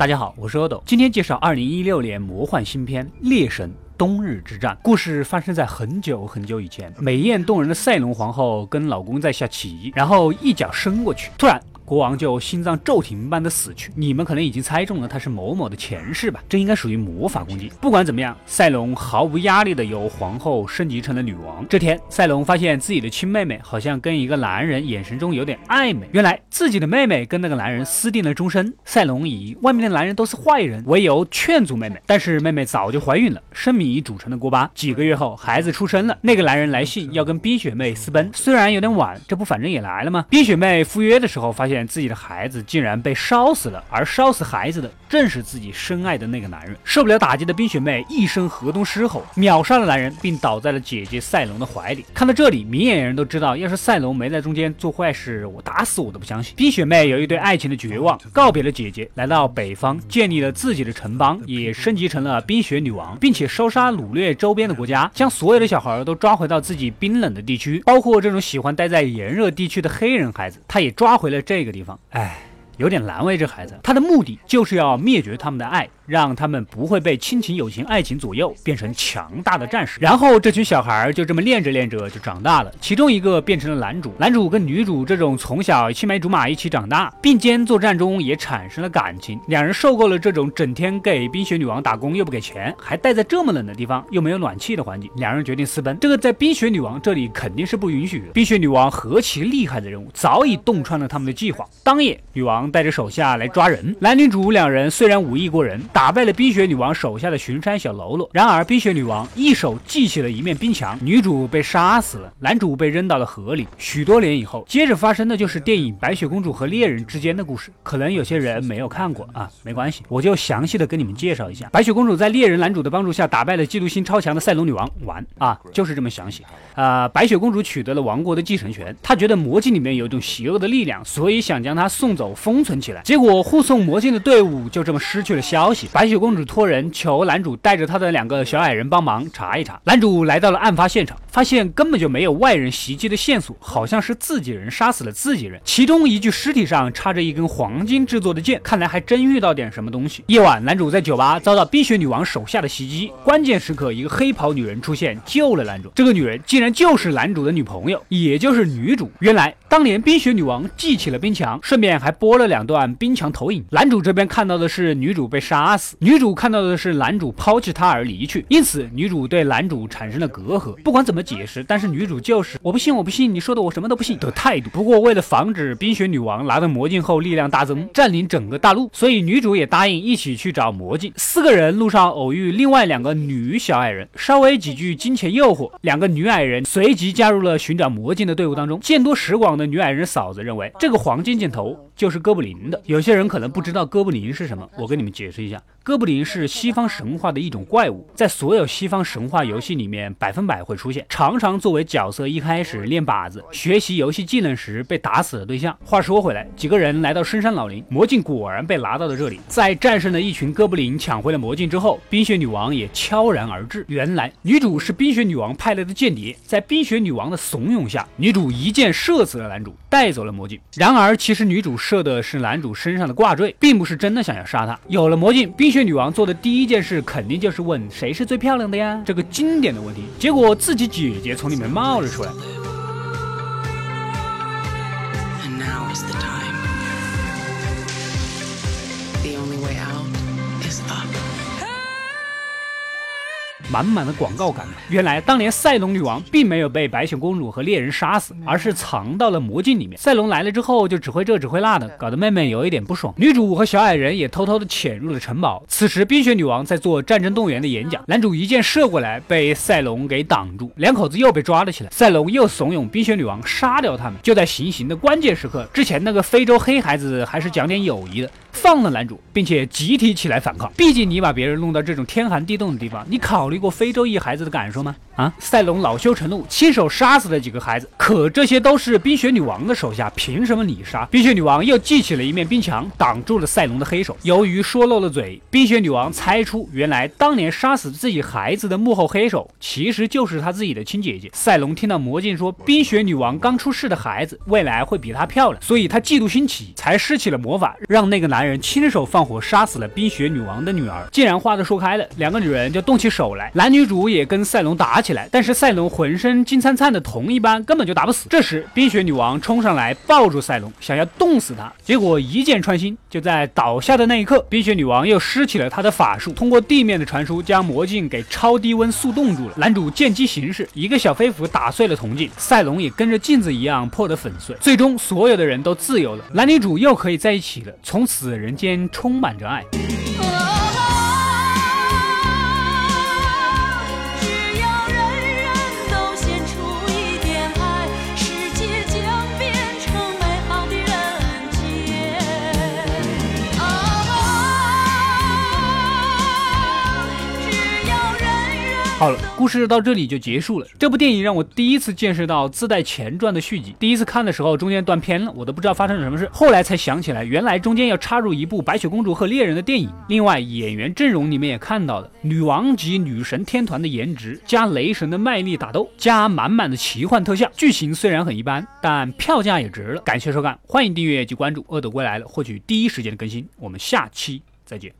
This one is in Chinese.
大家好，我是阿斗，今天介绍二零一六年魔幻新片《猎神：冬日之战》。故事发生在很久很久以前，美艳动人的赛隆皇后跟老公在下棋，然后一脚伸过去，突然。国王就心脏骤停般的死去。你们可能已经猜中了，他是某某的前世吧？这应该属于魔法攻击。不管怎么样，赛隆毫无压力的由皇后升级成了女王。这天，赛隆发现自己的亲妹妹好像跟一个男人眼神中有点暧昧。原来自己的妹妹跟那个男人私定了终身。赛隆以外面的男人都是坏人为由劝阻妹妹，但是妹妹早就怀孕了，生米煮成了锅巴。几个月后，孩子出生了，那个男人来信要跟冰雪妹私奔。虽然有点晚，这不反正也来了吗？冰雪妹赴约的时候发现。自己的孩子竟然被烧死了，而烧死孩子的正是自己深爱的那个男人。受不了打击的冰雪妹一声河东狮吼，秒杀了男人，并倒在了姐姐赛隆的怀里。看到这里，明眼人都知道，要是赛隆没在中间做坏事，我打死我都不相信。冰雪妹有一对爱情的绝望，告别了姐姐，来到北方，建立了自己的城邦，也升级成了冰雪女王，并且烧杀掳掠周边的国家，将所有的小孩都抓回到自己冰冷的地区，包括这种喜欢待在炎热地区的黑人孩子，她也抓回了这个地方。哎，有点难为这孩子。他的目的就是要灭绝他们的爱。让他们不会被亲情、友情、爱情左右，变成强大的战士。然后这群小孩就这么练着练着就长大了。其中一个变成了男主，男主跟女主这种从小青梅竹马一起长大，并肩作战中也产生了感情。两人受够了这种整天给冰雪女王打工又不给钱，还待在这么冷的地方又没有暖气的环境，两人决定私奔。这个在冰雪女王这里肯定是不允许的。冰雪女王何其厉害的人物，早已洞穿了他们的计划。当夜，女王带着手下来抓人，男女主两人虽然武艺过人。打败了冰雪女王手下的巡山小喽啰，然而冰雪女王一手记起了一面冰墙，女主被杀死了，男主被扔到了河里。许多年以后，接着发生的就是电影《白雪公主和猎人》之间的故事。可能有些人没有看过啊，没关系，我就详细的跟你们介绍一下。白雪公主在猎人男主的帮助下打败了嫉妒心超强的赛隆女王，完啊，就是这么详细。啊，白雪公主取得了王国的继承权，她觉得魔镜里面有一种邪恶的力量，所以想将她送走封存起来。结果护送魔镜的队伍就这么失去了消息。白雪公主托人求男主带着他的两个小矮人帮忙查一查。男主来到了案发现场，发现根本就没有外人袭击的线索，好像是自己人杀死了自己人。其中一具尸体上插着一根黄金制作的剑，看来还真遇到点什么东西。夜晚，男主在酒吧遭到冰雪女王手下的袭击，关键时刻，一个黑袍女人出现救了男主。这个女人竟然就是男主的女朋友，也就是女主。原来当年冰雪女王记起了冰墙，顺便还播了两段冰墙投影。男主这边看到的是女主被杀死，女。主看到的是男主抛弃她而离去，因此女主对男主产生了隔阂。不管怎么解释，但是女主就是我不信，我不信，你说的我什么都不信的态度。不过为了防止冰雪女王拿到魔镜后力量大增，占领整个大陆，所以女主也答应一起去找魔镜。四个人路上偶遇另外两个女小矮人，稍微几句金钱诱惑，两个女矮人随即加入了寻找魔镜的队伍当中。见多识广的女矮人嫂子认为这个黄金箭头就是哥布林的。有些人可能不知道哥布林是什么，我跟你们解释一下。哥布林是西方神话的一种怪物，在所有西方神话游戏里面百分百会出现，常常作为角色一开始练靶子、学习游戏技能时被打死的对象。话说回来，几个人来到深山老林，魔镜果然被拿到了这里。在战胜了一群哥布林、抢回了魔镜之后，冰雪女王也悄然而至。原来女主是冰雪女王派来的间谍，在冰雪女王的怂恿下，女主一箭射死了男主，带走了魔镜。然而，其实女主射的是男主身上的挂坠，并不是真的想要杀他。有了魔镜，冰。雪女王做的第一件事，肯定就是问谁是最漂亮的呀？这个经典的问题。结果自己姐姐从里面冒了出来。满满的广告感。原来当年赛龙女王并没有被白雪公主和猎人杀死，而是藏到了魔镜里面。赛龙来了之后就指挥这指挥那的，搞得妹妹有一点不爽。女主和小矮人也偷偷的潜入了城堡。此时冰雪女王在做战争动员的演讲，男主一箭射过来被赛龙给挡住，两口子又被抓了起来。赛龙又怂恿冰雪女王杀掉他们。就在行刑的关键时刻，之前那个非洲黑孩子还是讲点友谊的。放了男主，并且集体起来反抗。毕竟你把别人弄到这种天寒地冻的地方，你考虑过非洲裔孩子的感受吗？啊！赛隆恼羞成怒，亲手杀死了几个孩子。可这些都是冰雪女王的手下，凭什么你杀？冰雪女王又记起了一面冰墙，挡住了赛隆的黑手。由于说漏了嘴，冰雪女王猜出，原来当年杀死自己孩子的幕后黑手，其实就是她自己的亲姐姐。赛隆听到魔镜说冰雪女王刚出世的孩子未来会比她漂亮，所以他嫉妒心起，才施起了魔法，让那个男人亲手放火杀死了冰雪女王的女儿。既然话都说开了，两个女人就动起手来。男女主也跟赛隆打起来，但是赛隆浑身金灿灿的铜一般，根本就打不死。这时冰雪女王冲上来抱住赛隆，想要冻死他，结果一箭穿心。就在倒下的那一刻，冰雪女王又施起了她的法术，通过地面的传输将魔镜给超低温速冻住了。男主见机行事，一个小飞斧打碎了铜镜，赛隆也跟着镜子一样破得粉碎。最终所有的人都自由了，男女主又可以在一起了，从此人间充满着爱。好了，故事到这里就结束了。这部电影让我第一次见识到自带前传的续集。第一次看的时候，中间断片了，我都不知道发生了什么事。后来才想起来，原来中间要插入一部白雪公主和猎人的电影。另外，演员阵容你们也看到了，女王级女神天团的颜值，加雷神的卖力打斗，加满满的奇幻特效。剧情虽然很一般，但票价也值了。感谢收看，欢迎订阅及关注《恶斗归来了》，获取第一时间的更新。我们下期再见。